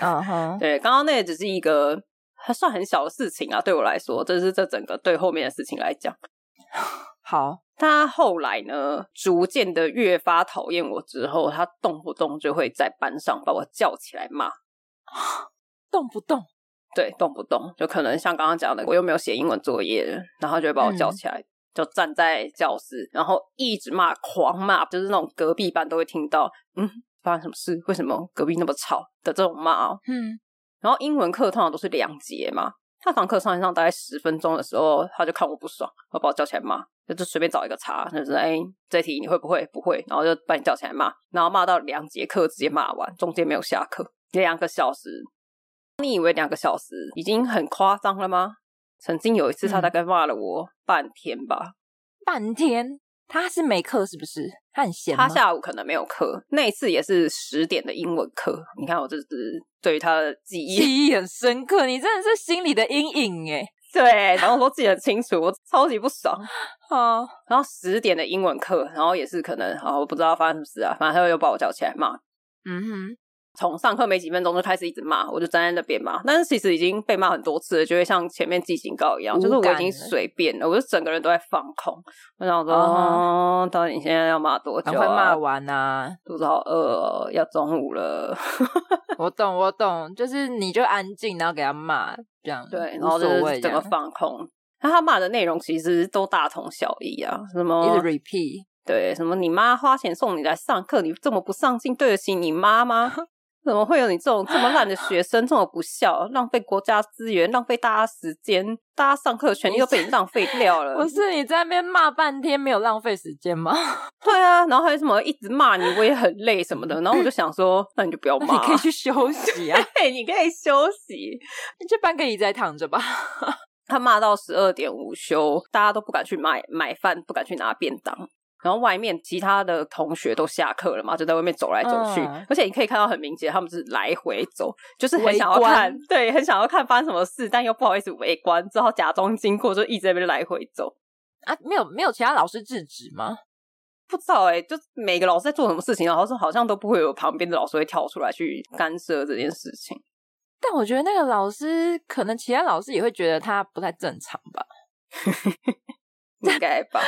嗯哼，[laughs] 对，刚刚那也只是一个还算很小的事情啊，对我来说，这是这整个对后面的事情来讲。[laughs] 好，他后来呢，逐渐的越发讨厌我之后，他动不动就会在班上把我叫起来骂，[gasps] 动不动，对，动不动就可能像刚刚讲的，我又没有写英文作业，然后就会把我叫起来。嗯就站在教室，然后一直骂，狂骂，就是那种隔壁班都会听到。嗯，发生什么事？为什么隔壁那么吵的这种骂？哦嗯，然后英文课通常都是两节嘛，他堂课上一上大概十分钟的时候，他就看我不爽，要把我叫起来骂，就就随便找一个茬，就是哎，这题你会不会？不会，然后就把你叫起来骂，然后骂到两节课直接骂完，中间没有下课，两个小时。你以为两个小时已经很夸张了吗？曾经有一次，他大概骂了我半天吧，嗯、半天。他是没课是不是？他很闲？他下午可能没有课。那一次也是十点的英文课。你看，我这是对于他的记忆记忆很深刻。你真的是心里的阴影哎。[laughs] 对，然后我都记得很清楚，我超级不爽。[laughs] 好，然后十点的英文课，然后也是可能啊，我不知道发生什么事啊，反正他又把我叫起来骂。嗯哼。从上课没几分钟就开始一直骂，我就站在那边骂。但是其实已经被骂很多次了，就会像前面记警告一样，就是我已经随便了，我就整个人都在放空。我想说，哦，到底你现在要骂多久啊？赶快骂完啊！肚子好饿哦，要中午了。[laughs] 我懂，我懂，就是你就安静，然后给他骂，这样对，然后就是整个放空。那他骂的内容其实都大同小异啊，什么一直 repeat，对，什么你妈花钱送你来上课，你这么不上进，对得起你妈吗？[laughs] 怎么会有你这种这么烂的学生，这么不孝，浪费国家资源，浪费大家时间，大家上课的权利都被你浪费掉了。不是你在那边骂半天，没有浪费时间吗？[laughs] 对啊，然后还有什么一直骂你，我也很累什么的。然后我就想说，那你就不要骂，你可以去休息啊。[laughs] 对，你可以休息，你去搬个椅子躺着吧。[laughs] 他骂到十二点午休，大家都不敢去买买饭，不敢去拿便当。然后外面其他的同学都下课了嘛，就在外面走来走去，嗯、而且你可以看到很明显，他们是来回走，就是很想要看，对，很想要看发生什么事，但又不好意思围观，只好假装经过，就一直在那边来回走。啊，没有没有其他老师制止吗？不知道哎、欸，就每个老师在做什么事情，然后说好像都不会有旁边的老师会跳出来去干涉这件事情。但我觉得那个老师，可能其他老师也会觉得他不太正常吧，[laughs] 应该吧。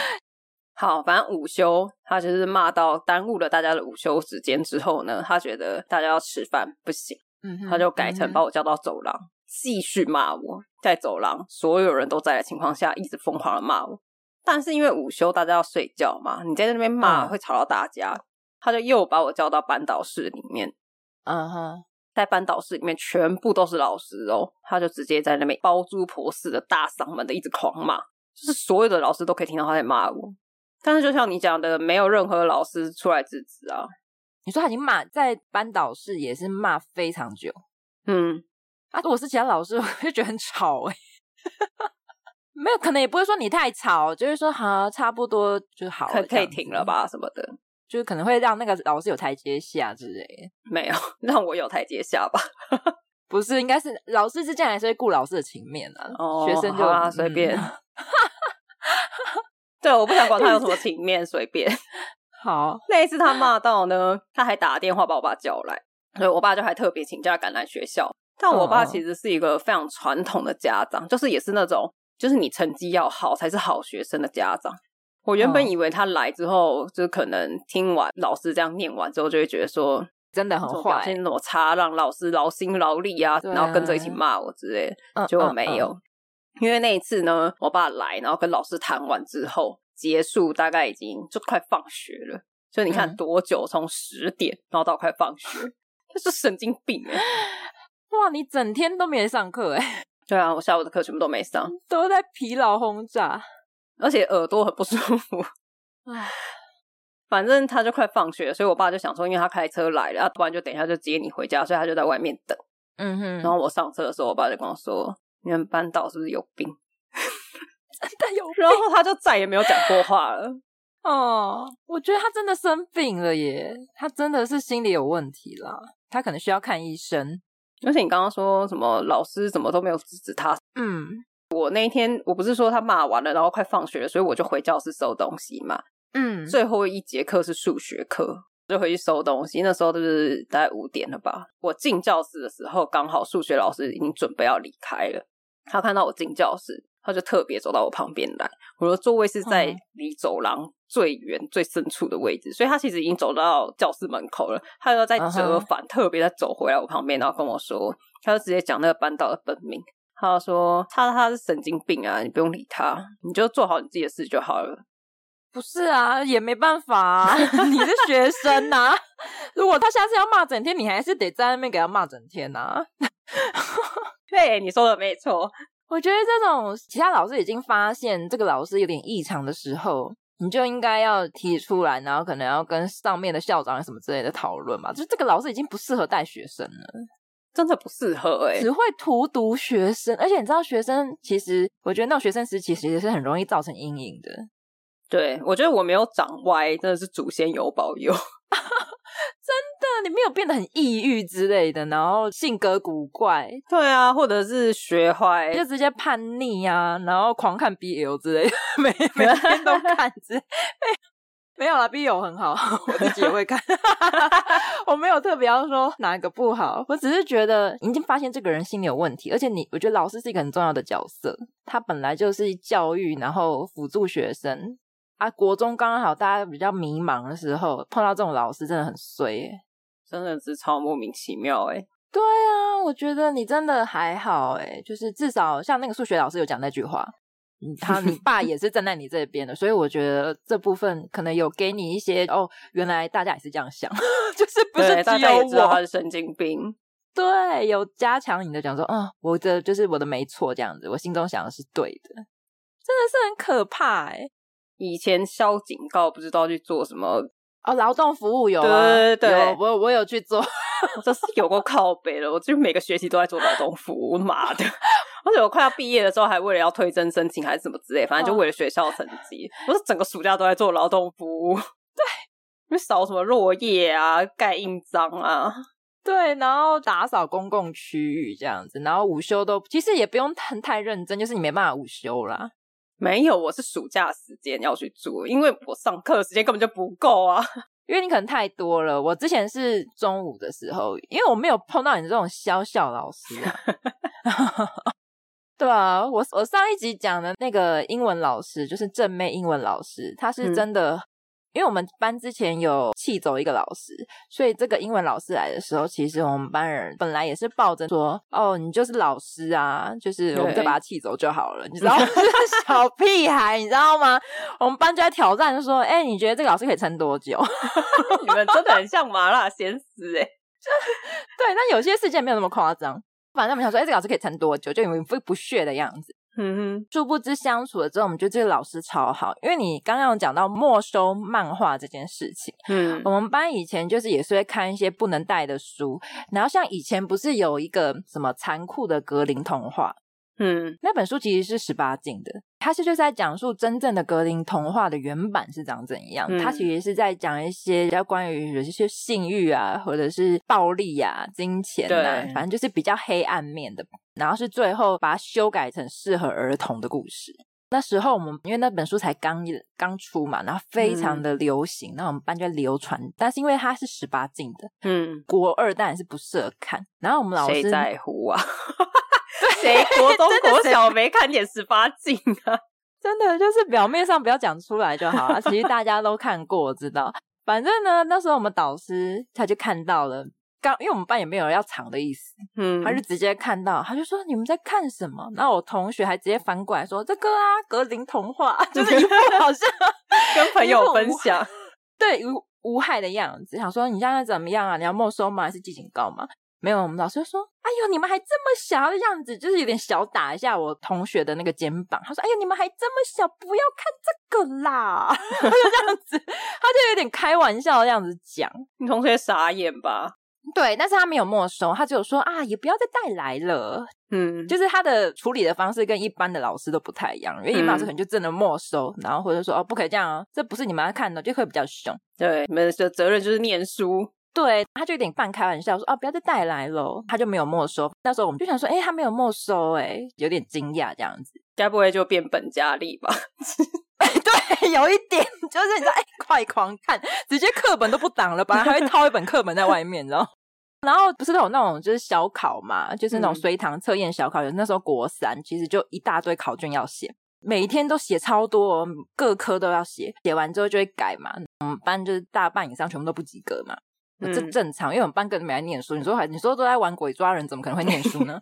好，反正午休，他就是骂到耽误了大家的午休时间之后呢，他觉得大家要吃饭不行，嗯，他就改成把我叫到走廊，继、嗯、续骂我，在走廊所有人都在的情况下，一直疯狂的骂我。但是因为午休大家要睡觉嘛，你在那边骂会吵到大家，嗯、他就又把我叫到班导室里面，嗯哼，在班导室里面全部都是老师哦，他就直接在那边包租婆似的大嗓门的一直狂骂，就是所有的老师都可以听到他在骂我。但是就像你讲的，没有任何老师出来制止啊！你说他已经骂在班导室也是骂非常久，嗯，啊，如果是其他老师，[laughs] 我就觉得很吵哎、欸。没有，可能也不会说你太吵，就是说好差不多就好了，可可以停了吧什么的，就是可能会让那个老师有台阶下之类的。没有让我有台阶下吧？[laughs] 不是，应该是老师之间还是会顾老师的情面啊。哦，学生就啊随便。嗯、对，我不想管他有什么情面，随便。[laughs] 好，那一次他骂到呢，他还打电话把我爸叫来，所以我爸就还特别请假赶来学校。但我爸其实是一个非常传统的家长，就是也是那种。就是你成绩要好才是好学生的家长。我原本以为他来之后，哦、就可能听完老师这样念完之后，就会觉得说真的很坏，表现怎么差，让老师劳心劳力啊，然后跟着一起骂我之类的。结果没有，因为那一次呢，我爸来，然后跟老师谈完之后结束，大概已经就快放学了。所以你看多久？从十点然后到快放学，他是神经病哎！[laughs] 哇，你整天都没上课哎！[laughs] 对啊，我下午的课全部都没上，[laughs] 都在疲劳轰炸，而且耳朵很不舒服。唉，反正他就快放学了，所以我爸就想说，因为他开车来了，不然就等一下就接你回家，所以他就在外面等。嗯哼。然后我上车的时候，我爸就跟我说：“你们班导是不是有病？[laughs] ”真的有病。然后他就再也没有讲过话了。[laughs] 哦，我觉得他真的生病了耶，他真的是心理有问题啦，他可能需要看医生。而且你刚刚说什么老师怎么都没有制止他？嗯，我那一天我不是说他骂完了，然后快放学了，所以我就回教室收东西嘛。嗯，最后一节课是数学课，就回去收东西。那时候就是大概五点了吧。我进教室的时候，刚好数学老师已经准备要离开了。他看到我进教室，他就特别走到我旁边来。我的座位是在离走廊最远、最深处的位置，所以他其实已经走到教室门口了。他又在折返，uh huh. 特别在走回来我旁边，然后跟我说，他就直接讲那个班导的本名，他就说他他是神经病啊，你不用理他，你就做好你自己的事就好了。不是啊，也没办法啊，[laughs] 你是学生呐、啊。[laughs] 如果他下次要骂整天，你还是得在那边给他骂整天呐、啊。[laughs] 对，你说的没错。我觉得这种其他老师已经发现这个老师有点异常的时候，你就应该要提出来，然后可能要跟上面的校长什么之类的讨论吧。就是这个老师已经不适合带学生了，真的不适合哎、欸，只会荼毒学生。而且你知道，学生其实我觉得那种学生时期其实是很容易造成阴影的。对，我觉得我没有长歪，真的是祖先有保佑。[laughs] 真的，你没有变得很抑郁之类的，然后性格古怪，对啊，或者是学坏，就直接叛逆啊，然后狂看 BL 之类的，[laughs] 每 [laughs] 每天都看之类，没有啦，BL 很好，[laughs] 我自己也会看，我没有特别要说哪一个不好，我只是觉得已经发现这个人心理有问题，而且你，我觉得老师是一个很重要的角色，他本来就是教育，然后辅助学生。啊，国中刚刚好，大家比较迷茫的时候，碰到这种老师真的很衰耶，真的是超莫名其妙哎。对啊，我觉得你真的还好哎，就是至少像那个数学老师有讲那句话，他你爸也是站在你这边的，所以我觉得这部分可能有给你一些哦，原来大家也是这样想，[laughs] 就是不是只有我他是神经病，[laughs] 对，有加强你的讲说，啊、哦，我的就是我的没错这样子，我心中想的是对的，真的是很可怕哎。以前消警告不知道去做什么哦，劳动服务有啊，对对对，我我有去做，[laughs] 这是有过靠背了。我就每个学期都在做劳动服务，妈的！[laughs] 而且我快要毕业的时候，还为了要推甄申请还是什么之类，反正就为了学校成绩，我是整个暑假都在做劳动服务。对，因为扫什么落叶啊，盖印章啊，对，然后打扫公共区域这样子，然后午休都其实也不用太太认真，就是你没办法午休啦。没有，我是暑假时间要去做，因为我上课的时间根本就不够啊。[laughs] 因为你可能太多了。我之前是中午的时候，因为我没有碰到你这种小小老师啊。[laughs] 对啊，我我上一集讲的那个英文老师，就是正妹英文老师，他是真的。嗯因为我们班之前有气走一个老师，所以这个英文老师来的时候，其实我们班人本来也是抱着说：“哦，你就是老师啊，就是我们再把他气走就好了。”你知道吗？[laughs] 小屁孩，你知道吗？我们班就在挑战，就说：“哎，你觉得这个老师可以撑多久？” [laughs] 你们真的很像麻辣鲜师哎。对，那有些事件没有那么夸张，反正我们想说：“哎，这个老师可以撑多久？”就你们不不屑的样子。嗯哼，殊不知相处了之后，我们觉得这个老师超好。因为你刚刚有讲到没收漫画这件事情，嗯，我们班以前就是也是会看一些不能带的书，然后像以前不是有一个什么残酷的格林童话，嗯，那本书其实是十八禁的，它是就是在讲述真正的格林童话的原版是长怎样。嗯、它其实是在讲一些比较关于有一些性欲啊，或者是暴力啊、金钱啊，反正就是比较黑暗面的。然后是最后把它修改成适合儿童的故事。那时候我们因为那本书才刚刚出嘛，然后非常的流行，那、嗯、我们班就流传。但是因为它是十八禁的，嗯，国二当然是不适合看。然后我们老师谁在乎啊？[laughs] 谁国中国小没看点十八禁啊？[laughs] 真的就是表面上不要讲出来就好了。其实大家都看过，我知道。反正呢，那时候我们导师他就看到了。刚，因为我们班也没有要藏的意思，嗯，他就直接看到，他就说你们在看什么？然后我同学还直接翻过来说这个啊，格林童话，[laughs] 就是一副好像 [laughs] 跟朋友分享，对无无害的样子，想说你现在怎么样啊？你要没收吗？还是记警告吗？没有，我们老师就说，哎呦，你们还这么小的样子，就是有点小打一下我同学的那个肩膀。他说，哎呦，你们还这么小，不要看这个啦，[laughs] 他就这样子，他就有点开玩笑的样子讲，你同学傻眼吧？对，但是他没有没收，他只有说啊，也不要再带来了。嗯，就是他的处理的方式跟一般的老师都不太一样，因为一般老师可能就真的没收，然后或者说哦，不可以这样哦，这不是你们要看的，就会比较凶。对，你们的责任就是念书。对，他就有点半开玩笑说啊，不要再带来了，他就没有没收。那时候我们就想说，哎，他没有没收，哎，有点惊讶这样子，该不会就变本加厉吧？[laughs] 对，有一点就是你在快狂看，直接课本都不挡了，本来还会掏一本课本在外面，你知道。然后不是都有那种就是小考嘛，就是那种随堂测验小考。有、嗯、那时候国三，其实就一大堆考卷要写，每一天都写超多，各科都要写。写完之后就会改嘛。我们班就是大半以上全部都不及格嘛，这、嗯、正常，因为我们班根本没来念书。你说还你说都在玩鬼抓人，怎么可能会念书呢？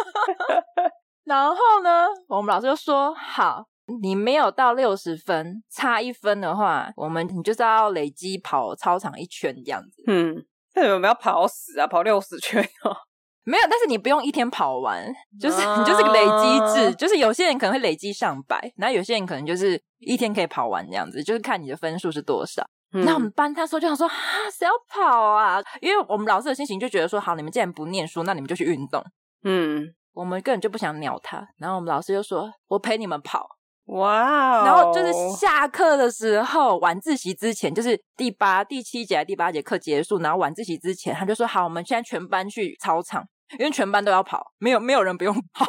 [laughs] 然后呢，我们老师就说：好，你没有到六十分，差一分的话，我们你就是要累积跑操场一圈这样子。嗯。为什么要跑死啊？跑六十圈哦？[laughs] 没有，但是你不用一天跑完，[laughs] 就是你就是个累积制，就是有些人可能会累积上百，然后有些人可能就是一天可以跑完这样子，就是看你的分数是多少。嗯、那我们班他说就想说啊，谁要跑啊？因为我们老师的心情就觉得说，好，你们既然不念书，那你们就去运动。嗯，我们根本就不想鸟他。然后我们老师就说，我陪你们跑。哇！Wow 然后就是下课的时候，晚自习之前，就是第八、第七节、第八节课结束，然后晚自习之前，他就说：“好，我们现在全班去操场，因为全班都要跑，没有没有人不用跑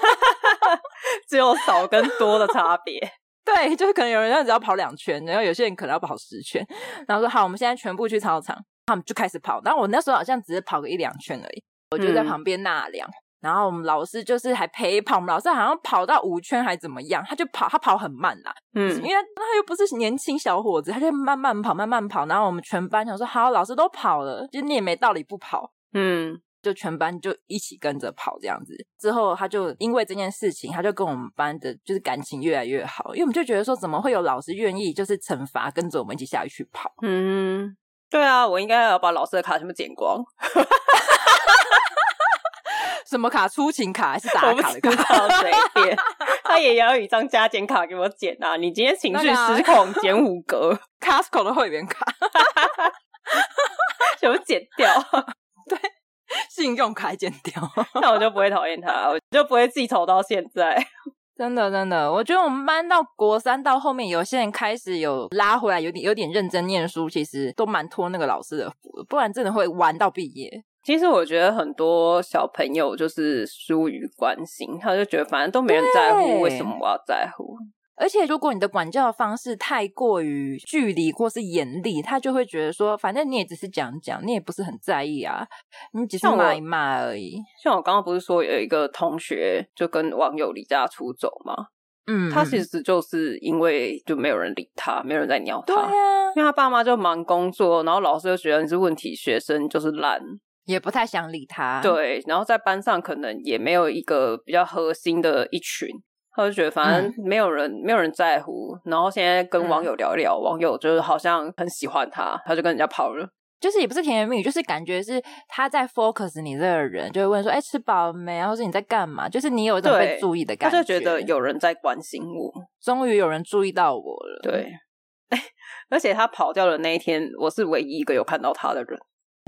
[laughs] [laughs] 只有少跟多的差别。[laughs] ”对，就是可能有人只要跑两圈，然后有些人可能要跑十圈。然后说：“好，我们现在全部去操场。”他们就开始跑。然后我那时候好像只是跑个一两圈而已，我就在旁边纳凉。嗯然后我们老师就是还陪跑，我们老师好像跑到五圈还怎么样，他就跑，他跑很慢啦，嗯，因为他又不是年轻小伙子，他就慢慢跑，慢慢跑。然后我们全班想说，好，老师都跑了，就你也没道理不跑，嗯，就全班就一起跟着跑这样子。之后他就因为这件事情，他就跟我们班的就是感情越来越好，因为我们就觉得说，怎么会有老师愿意就是惩罚跟着我们一起下去跑？嗯，对啊，我应该要把老师的卡全部剪光。[laughs] 什么卡？出勤卡还是打卡的卡？[laughs] 随便，他也要有一张加减卡给我减啊！你今天情绪失控，减五格。Costco 的会员卡，[laughs] 全部剪掉。对，信用卡剪掉，那我就不会讨厌他，我就不会记仇到现在。[laughs] 真的，真的，我觉得我们班到国三到后面，有些人开始有拉回来，有点有点认真念书，其实都蛮托那个老师的福，不然真的会玩到毕业。其实我觉得很多小朋友就是疏于关心，他就觉得反正都没人在乎，对为什么我要在乎？而且如果你的管教方式太过于距离或是严厉，他就会觉得说，反正你也只是讲讲，你也不是很在意啊，你只是骂一骂而已。像我刚刚不是说有一个同学就跟网友离家出走吗？嗯，他其实就是因为就没有人理他，没有人在鸟他，对啊，因为他爸妈就忙工作，然后老师又觉得你是问题学生，就是懒。也不太想理他，对，然后在班上可能也没有一个比较核心的一群，他就觉得反正没有人，嗯、没有人在乎。然后现在跟网友聊聊，嗯、网友就是好像很喜欢他，他就跟人家跑了。就是也不是甜言蜜语，就是感觉是他在 focus 你这个人，就会问说：“哎，吃饱了没？”然后说你在干嘛？就是你有一种被注意的感觉，他就觉得有人在关心我，终于有人注意到我了。对，[laughs] 而且他跑掉的那一天，我是唯一一个有看到他的人。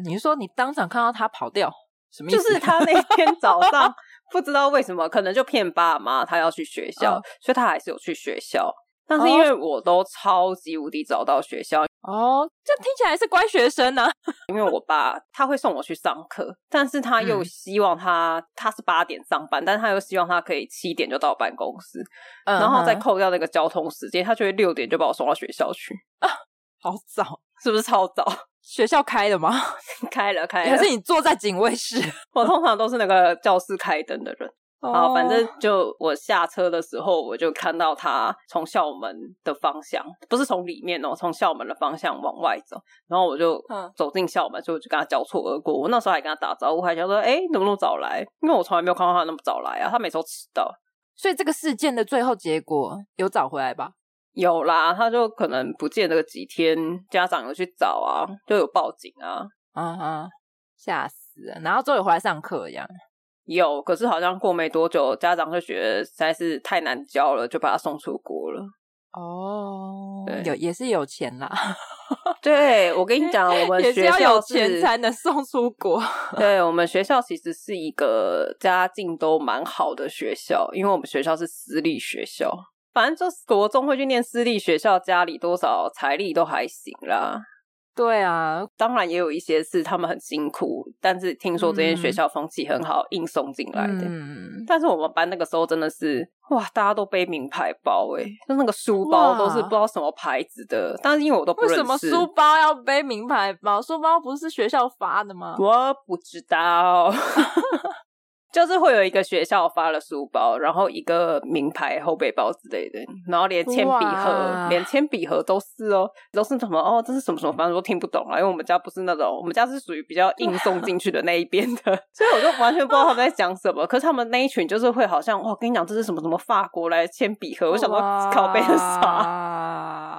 你是说你当场看到他跑掉，什么意思？就是他那天 [laughs] 早上不知道为什么，可能就骗爸妈他要去学校，哦、所以他还是有去学校。但是因为我都超级无敌早到学校哦，这听起来是乖学生呢、啊。[laughs] 因为我爸他会送我去上课，但是他又希望他、嗯、他是八点上班，但是他又希望他可以七点就到办公室，嗯、然后再扣掉那个交通时间，他就会六点就把我送到学校去啊，[laughs] 好早，是不是超早？[laughs] 学校开的吗？[laughs] 开了，开了。可是你坐在警卫室，[laughs] 我通常都是那个教室开灯的人。啊，反正就我下车的时候，我就看到他从校门的方向，不是从里面哦，从校门的方向往外走。然后我就走进校门，所以我就跟他交错而过。我那时候还跟他打招呼，还想说：“哎，怎么那么早来？”因为我从来没有看到他那么早来啊，他每次都迟到。所以这个事件的最后结果有找回来吧？有啦，他就可能不见了几天，家长有去找啊，就有报警啊，嗯哼，吓死了。然后终于回来上课一样。有，可是好像过没多久，家长就觉得实在是太难教了，就把他送出国了。哦，对，有也是有钱啦。对，我跟你讲，我们 [laughs] 学校是有钱才能送出国。对，我们学校其实是一个家境都蛮好的学校，因为我们学校是私立学校，反正就是国中会去念私立学校，家里多少财力都还行啦。对啊，当然也有一些是他们很辛苦，但是听说这间学校风气很好，嗯、硬送进来的。嗯，但是我们班那个时候真的是哇，大家都背名牌包哎，就那个书包都是不知道什么牌子的，但是因为我都不认识。为什么书包要背名牌包？书包不是学校发的吗？我不知道。[laughs] 就是会有一个学校发了书包，然后一个名牌后背包之类的，然后连铅笔盒，连铅笔盒都是哦，都是什么哦，这是什么什么，反正都听不懂啊，因为我们家不是那种，我们家是属于比较硬送进去的那一边的，[laughs] 所以我就完全不知道他们在讲什么。[laughs] 可是他们那一群就是会好像，哇，跟你讲这是什么什么法国来的铅笔盒，我想说靠背的啥？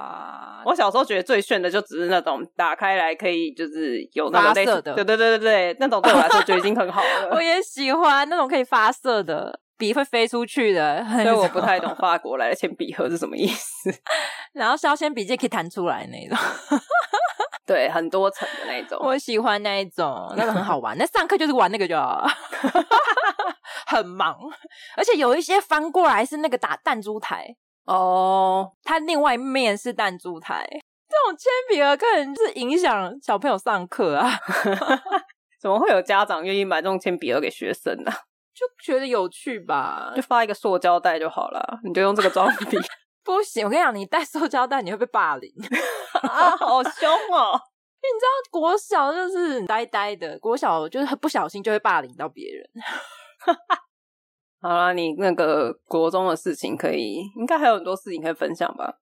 我小时候觉得最炫的就只是那种打开来可以就是有那种类似发射的，对对对对对，那种对我来说就已经很好了。[laughs] 我也喜欢那种可以发射的笔会飞出去的，所以我不太懂法国来的铅笔盒是什么意思。[laughs] 然后削铅笔记可以弹出来那种，[laughs] 对，很多层的那种。我喜欢那一种，那个很好玩。那上课就是玩那个就好，很忙，而且有一些翻过来是那个打弹珠台。哦，它另外一面是弹珠台，这种铅笔盒可能是影响小朋友上课啊。[laughs] 怎么会有家长愿意买这种铅笔盒给学生呢、啊？[laughs] 就觉得有趣吧，[laughs] 就发一个塑胶袋就好了，你就用这个装笔。不行，我跟你讲，你带塑胶袋你会被霸凌啊，好凶哦！因为你知道国小就是呆呆的，国小就是很不小心就会霸凌到别人。好啦，你那个国中的事情可以，应该还有很多事情可以分享吧？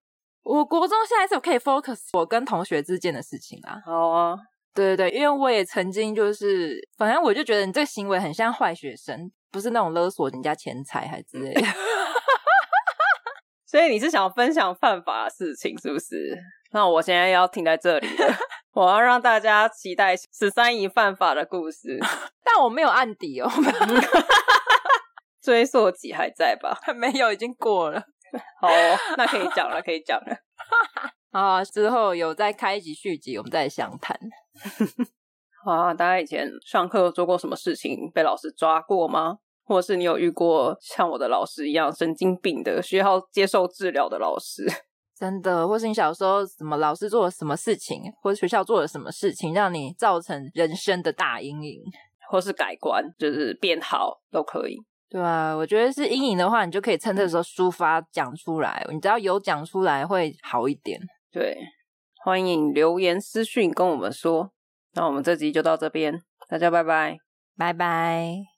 我国中现在是可以 focus 我跟同学之间的事情啊。好啊，对对对，因为我也曾经就是，反正我就觉得你这个行为很像坏学生，不是那种勒索人家钱财还之类的。[laughs] 所以你是想要分享犯法的事情是不是？那我现在要停在这里了，我要让大家期待十三姨犯法的故事，[laughs] 但我没有案底哦。[laughs] 追溯期还在吧？还 [laughs] 没有，已经过了。[laughs] 好哦，那可以讲了，可以讲了。[laughs] 啊，之后有再开一集续集，我们再详谈。好啊，大家以前上课做过什么事情被老师抓过吗？或者是你有遇过像我的老师一样神经病的，需要接受治疗的老师？真的，或是你小时候什么老师做了什么事情，或者学校做了什么事情，让你造成人生的大阴影，或是改观，就是变好都可以。对啊，我觉得是阴影的话，你就可以趁这个时候抒发讲出来。你只要有讲出来，会好一点。对，欢迎留言私讯跟我们说。那我们这集就到这边，大家拜拜，拜拜。